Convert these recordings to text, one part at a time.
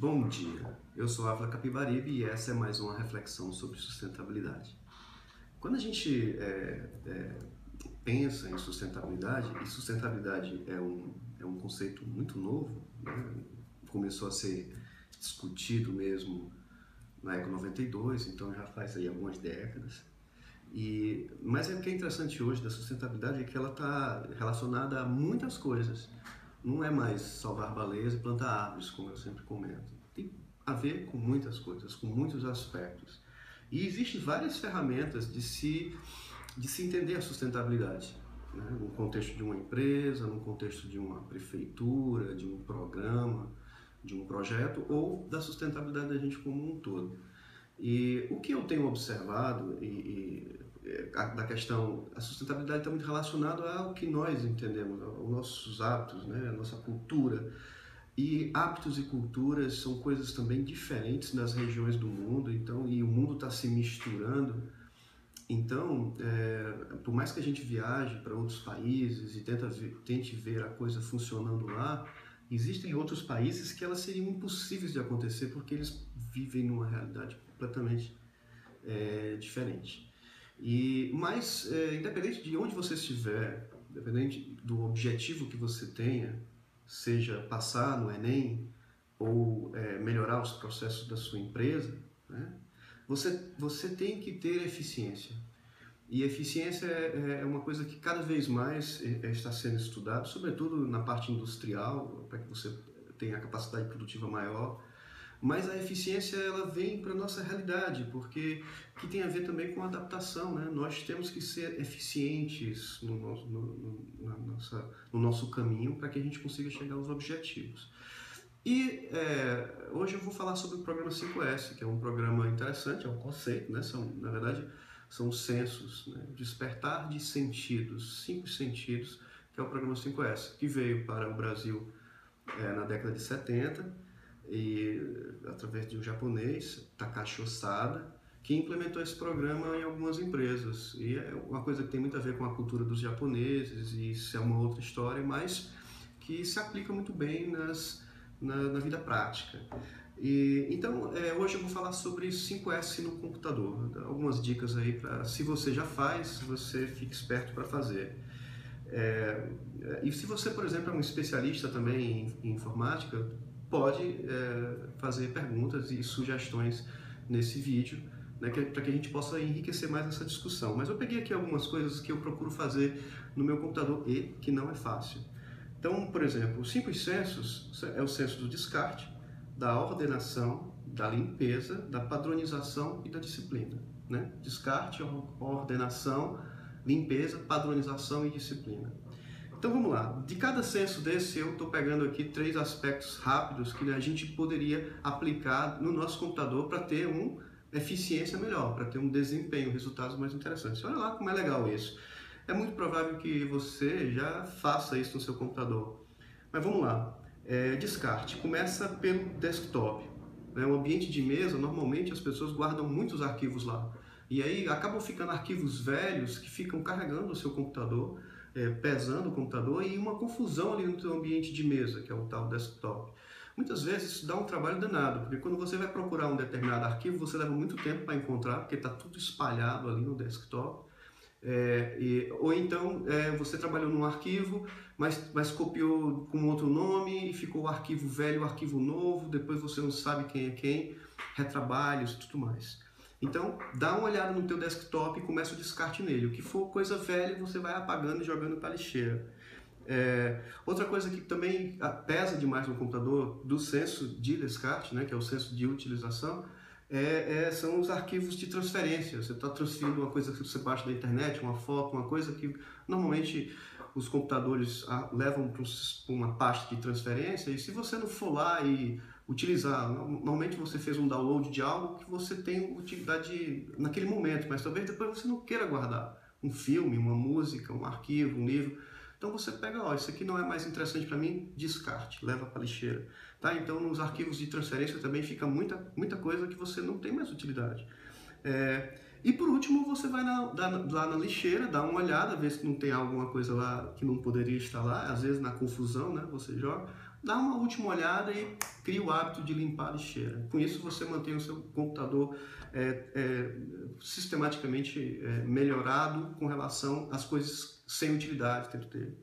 Bom dia, eu sou Ávila Capibaribe e essa é mais uma reflexão sobre sustentabilidade. Quando a gente é, é, pensa em sustentabilidade, e sustentabilidade é um, é um conceito muito novo, né? começou a ser discutido mesmo na Eco 92, então já faz aí algumas décadas. E, mas é o que é interessante hoje da sustentabilidade é que ela está relacionada a muitas coisas. Não é mais salvar baleias e plantar árvores, como eu sempre comento. Tem a ver com muitas coisas, com muitos aspectos. E existem várias ferramentas de se, de se entender a sustentabilidade. Né? No contexto de uma empresa, no contexto de uma prefeitura, de um programa, de um projeto ou da sustentabilidade da gente como um todo. E o que eu tenho observado e, e da questão, a sustentabilidade está muito relacionada ao que nós entendemos, aos nossos hábitos, né, a nossa cultura. E hábitos e culturas são coisas também diferentes nas regiões do mundo, então e o mundo está se misturando. Então, é, por mais que a gente viaje para outros países e tenta tente ver a coisa funcionando lá, existem outros países que elas seriam impossíveis de acontecer porque eles vivem numa realidade completamente é, diferente. E mas é, independente de onde você estiver, independente do objetivo que você tenha, seja passar no Enem ou é, melhorar os processos da sua empresa, né, você você tem que ter eficiência. E eficiência é, é uma coisa que cada vez mais é, é, está sendo estudado, sobretudo na parte industrial, para que você tenha a capacidade produtiva maior mas a eficiência ela vem para nossa realidade, porque que tem a ver também com adaptação, né? Nós temos que ser eficientes no nosso, no, no, nossa, no nosso caminho para que a gente consiga chegar aos objetivos. E é, hoje eu vou falar sobre o programa 5S, que é um programa interessante, é um conceito, né? São, na verdade, são censos, né? despertar de sentidos, cinco sentidos, que é o programa 5S, que veio para o Brasil é, na década de 70 e através de um japonês, Takashi Osada, que implementou esse programa em algumas empresas. E é uma coisa que tem muito a ver com a cultura dos japoneses, e isso é uma outra história, mas que se aplica muito bem nas, na, na vida prática. E, então, é, hoje eu vou falar sobre 5S no computador. Algumas dicas aí para, se você já faz, você fique esperto para fazer. É, e se você, por exemplo, é um especialista também em, em informática, pode é, fazer perguntas e sugestões nesse vídeo, né, para que a gente possa enriquecer mais essa discussão. Mas eu peguei aqui algumas coisas que eu procuro fazer no meu computador e que não é fácil. Então, por exemplo, os cinco censos é o censo do descarte, da ordenação, da limpeza, da padronização e da disciplina. Né? Descarte, ordenação, limpeza, padronização e disciplina. Então vamos lá, de cada censo desse eu estou pegando aqui três aspectos rápidos que a gente poderia aplicar no nosso computador para ter uma eficiência melhor, para ter um desempenho, resultados mais interessantes. Olha lá como é legal isso. É muito provável que você já faça isso no seu computador. Mas vamos lá, é, descarte. Começa pelo desktop. Né? O ambiente de mesa, normalmente as pessoas guardam muitos arquivos lá. E aí acabam ficando arquivos velhos que ficam carregando o seu computador é, pesando o computador e uma confusão ali no seu ambiente de mesa, que é o tal desktop. Muitas vezes isso dá um trabalho danado, porque quando você vai procurar um determinado arquivo, você leva muito tempo para encontrar, porque está tudo espalhado ali no desktop. É, e, ou então é, você trabalhou num arquivo, mas, mas copiou com outro nome e ficou o arquivo velho, o arquivo novo, depois você não sabe quem é quem, retrabalhos e tudo mais. Então, dá uma olhada no teu desktop e começa o descarte nele. O que for coisa velha, você vai apagando e jogando para lixeira. É, outra coisa que também ah, pesa demais no computador do senso de descarte, né, que é o senso de utilização, é, é, são os arquivos de transferência. Você está transferindo uma coisa que você baixa da internet, uma foto, uma coisa que normalmente os computadores ah, levam para uma pasta de transferência e se você não for lá e utilizar. Normalmente você fez um download de algo que você tem utilidade naquele momento, mas talvez depois você não queira guardar um filme, uma música, um arquivo, um livro. Então você pega, ó, isso aqui não é mais interessante para mim, descarte, leva para lixeira. Tá? Então nos arquivos de transferência também fica muita, muita coisa que você não tem mais utilidade. É, e por último, você vai na, lá na lixeira, dá uma olhada, ver se não tem alguma coisa lá que não poderia estar lá. Às vezes na confusão, né, você joga dá uma última olhada e cria o hábito de limpar a lixeira. Com isso você mantém o seu computador é, é, sistematicamente é, melhorado com relação às coisas sem utilidade dentro dele.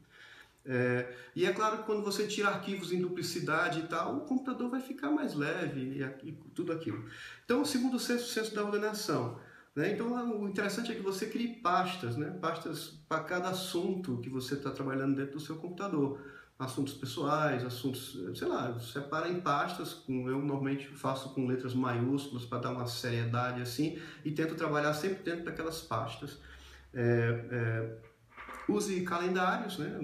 É, e é claro que quando você tira arquivos em duplicidade e tal, o computador vai ficar mais leve e, e tudo aquilo. Então, segundo o senso, senso da ordenação. Né? Então, o interessante é que você crie pastas, né? pastas para cada assunto que você está trabalhando dentro do seu computador. Assuntos pessoais, assuntos, sei lá, separa em pastas, com, eu normalmente faço com letras maiúsculas para dar uma seriedade assim, e tento trabalhar sempre dentro daquelas pastas. É, é, Use calendários, né?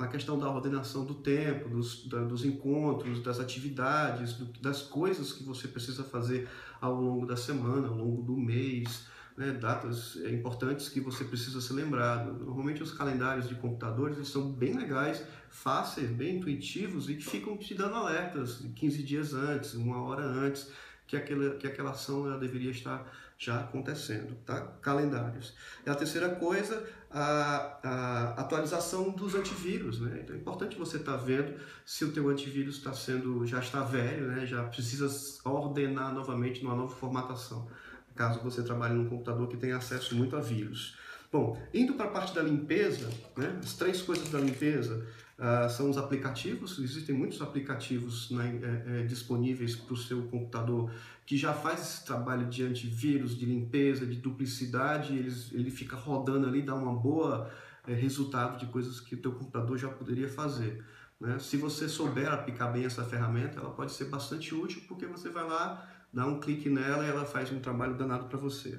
a questão da ordenação do tempo, dos, da, dos encontros, das atividades, do, das coisas que você precisa fazer ao longo da semana, ao longo do mês, né? datas importantes que você precisa ser lembrado. Normalmente os calendários de computadores são bem legais, fáceis, bem intuitivos e que ficam te dando alertas 15 dias antes, uma hora antes, que aquela, que aquela ação ela deveria estar já acontecendo, tá? Calendários. E a terceira coisa, a, a atualização dos antivírus, né? Então é importante você estar tá vendo se o teu antivírus está sendo, já está velho, né? Já precisa ordenar novamente numa nova formatação, caso você trabalhe num computador que tenha acesso muito a vírus. Bom, indo para a parte da limpeza, né? As três coisas da limpeza, Uh, são os aplicativos, existem muitos aplicativos né, é, é, disponíveis para o seu computador que já faz esse trabalho de antivírus, de limpeza, de duplicidade, eles, ele fica rodando ali, dá uma boa é, resultado de coisas que o teu computador já poderia fazer. Né? Se você souber aplicar bem essa ferramenta, ela pode ser bastante útil porque você vai lá, dá um clique nela e ela faz um trabalho danado para você.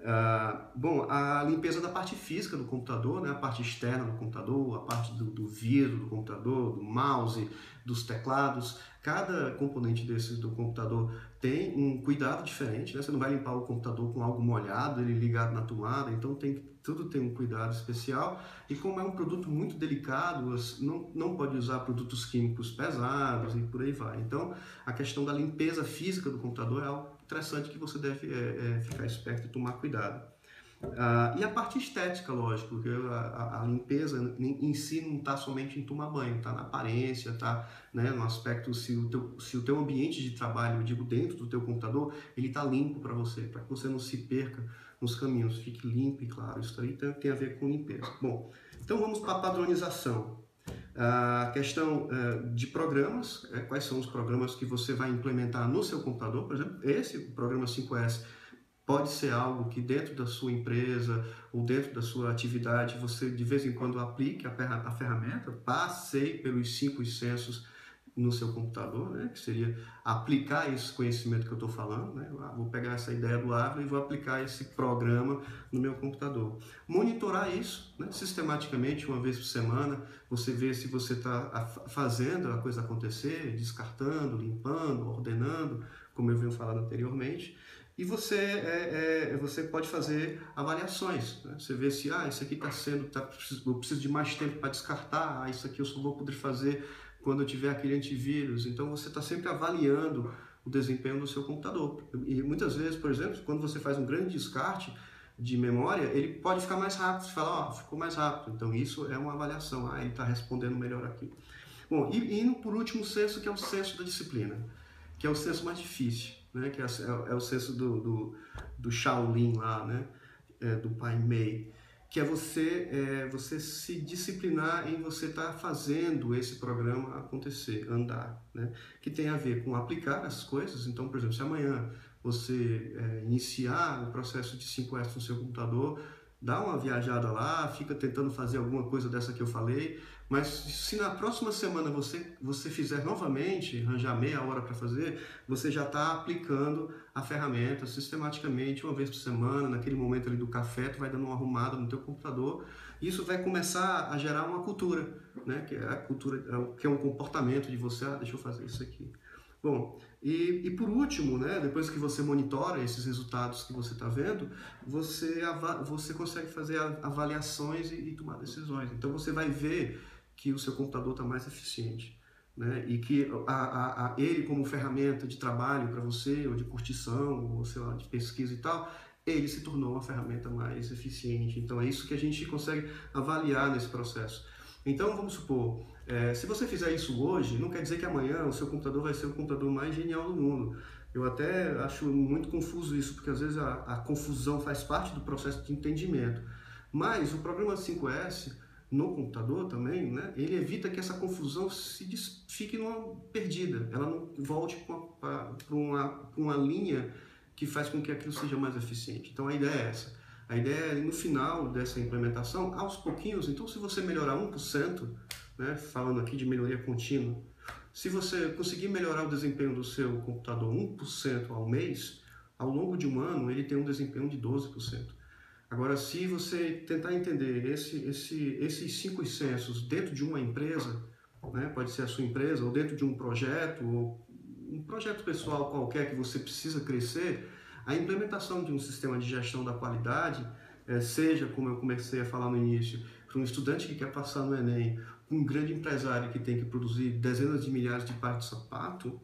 Uh, bom, a limpeza da parte física do computador, né, a parte externa do computador, a parte do, do vidro do computador, do mouse, dos teclados, cada componente desses do computador tem um cuidado diferente, né? Você não vai limpar o computador com algo molhado, ele ligado na tomada, então tem tudo tem um cuidado especial. E como é um produto muito delicado, não, não pode usar produtos químicos pesados e por aí vai. Então, a questão da limpeza física do computador é algo interessante que você deve é, é, ficar esperto e tomar cuidado. Ah, e a parte estética, lógico, que a, a, limpeza em, si não está somente em tomar banho, está na aparência, está né, no aspecto se o, teu, se o teu ambiente de trabalho, eu digo dentro do teu computador, ele está limpo para você, para que você não se perca nos caminhos, fique limpo e claro, isso aí tem, tem a ver com limpeza. Bom, então vamos para a padronização. A questão uh, de programas, é, quais são os programas que você vai implementar no seu computador, por exemplo, esse programa 5S pode ser algo que dentro da sua empresa ou dentro da sua atividade você de vez em quando aplique a ferramenta, passei pelos cinco censos no seu computador, né? que seria aplicar esse conhecimento que eu estou falando. Né? Eu vou pegar essa ideia do Ávila e vou aplicar esse programa no meu computador. Monitorar isso né? sistematicamente, uma vez por semana, você vê se você está fazendo a coisa acontecer, descartando, limpando, ordenando, como eu venho falando anteriormente. E você, é, é, você pode fazer avaliações. Né? Você vê se ah, isso aqui está sendo, tá, eu preciso de mais tempo para descartar, ah, isso aqui eu só vou poder fazer quando eu tiver aquele antivírus. Então você está sempre avaliando o desempenho do seu computador. E muitas vezes, por exemplo, quando você faz um grande descarte de memória, ele pode ficar mais rápido. Você fala, ó, oh, ficou mais rápido. Então isso é uma avaliação. Ah, ele está respondendo melhor aqui. Bom, e indo por último o senso, que é o senso da disciplina, que é o senso mais difícil, né? que é, é o senso do, do, do Shaolin lá, né? É, do Pai Mei que é você, é, você se disciplinar em você estar tá fazendo esse programa acontecer, andar, né? que tem a ver com aplicar as coisas. Então, por exemplo, se amanhã você é, iniciar o processo de 5S no seu computador, dá uma viajada lá, fica tentando fazer alguma coisa dessa que eu falei, mas se na próxima semana você, você fizer novamente, arranjar meia hora para fazer, você já está aplicando a ferramenta sistematicamente, uma vez por semana, naquele momento ali do café, tu vai dando uma arrumada no teu computador. Isso vai começar a gerar uma cultura, né? que é a cultura, é que é um comportamento de você, ah, deixa eu fazer isso aqui. Bom, e, e por último, né, depois que você monitora esses resultados que você está vendo, você, você consegue fazer avaliações e, e tomar decisões. Então você vai ver que o seu computador está mais eficiente. Né? E que a, a, a, ele como ferramenta de trabalho para você, ou de curtição, ou sei lá, de pesquisa e tal, ele se tornou uma ferramenta mais eficiente. Então é isso que a gente consegue avaliar nesse processo. Então, vamos supor, é, se você fizer isso hoje, não quer dizer que amanhã o seu computador vai ser o computador mais genial do mundo. Eu até acho muito confuso isso, porque às vezes a, a confusão faz parte do processo de entendimento. Mas o programa 5S no computador também, né, ele evita que essa confusão se fique numa perdida, ela não volte para uma, uma linha que faz com que aquilo seja mais eficiente. Então a ideia é essa. A ideia é, no final dessa implementação, aos pouquinhos, então se você melhorar 1%, né, falando aqui de melhoria contínua, se você conseguir melhorar o desempenho do seu computador 1% ao mês, ao longo de um ano ele tem um desempenho de 12%. Agora, se você tentar entender esse, esse, esses cinco censos dentro de uma empresa, né, pode ser a sua empresa, ou dentro de um projeto, ou um projeto pessoal qualquer que você precisa crescer, a implementação de um sistema de gestão da qualidade, é, seja, como eu comecei a falar no início, para um estudante que quer passar no Enem, um grande empresário que tem que produzir dezenas de milhares de pares de sapato,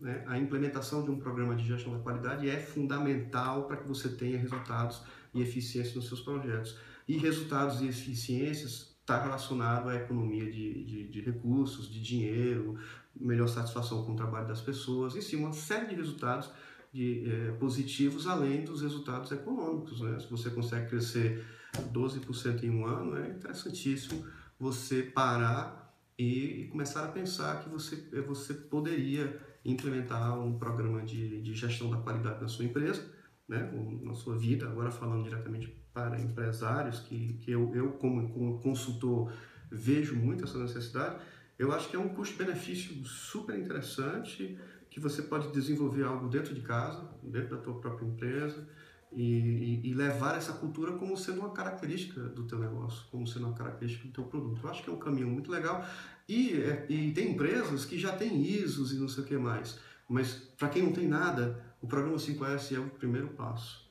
né, a implementação de um programa de gestão da qualidade é fundamental para que você tenha resultados e eficiência nos seus projetos. E resultados e eficiências está relacionado à economia de, de, de, recursos, de dinheiro, melhor satisfação com o trabalho das pessoas, e sim uma série de resultados de, é, positivos além dos resultados econômicos. Né? Se você consegue crescer 12% em um ano, é interessantíssimo você parar e, e começar a pensar que você, você poderia implementar um programa de, de gestão da qualidade na sua empresa, né, na sua vida, agora falando diretamente para empresários, que, que eu, eu como, como consultor vejo muito essa necessidade, eu acho que é um custo-benefício super interessante, que você pode desenvolver algo dentro de casa, dentro da tua própria empresa, e, e, levar essa cultura como sendo uma característica do teu negócio, como sendo uma característica do teu produto. Eu acho que é um caminho muito legal. E, é, e tem empresas que já têm ISOs e não sei o que mais. Mas para quem não tem nada, o programa 5S é o primeiro passo.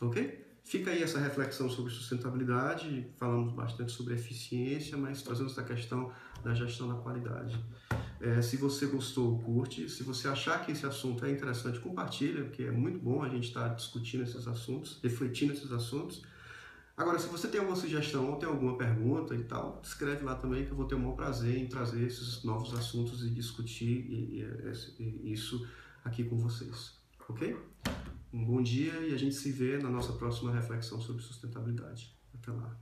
Ok? Fica aí essa reflexão sobre sustentabilidade, falamos bastante sobre eficiência, mas trazendo essa questão da gestão da qualidade. É, se você gostou, curte. Se você achar que esse assunto é interessante, compartilha, porque é muito bom a gente estar discutindo esses assuntos, refletindo esses assuntos. Agora, se você tem alguma sugestão ou tem alguma pergunta e tal, escreve lá também que eu vou ter o maior prazer em trazer esses novos assuntos e discutir e, e, e, isso aqui com vocês. Ok? Um bom dia e a gente se vê na nossa próxima reflexão sobre sustentabilidade. Até lá.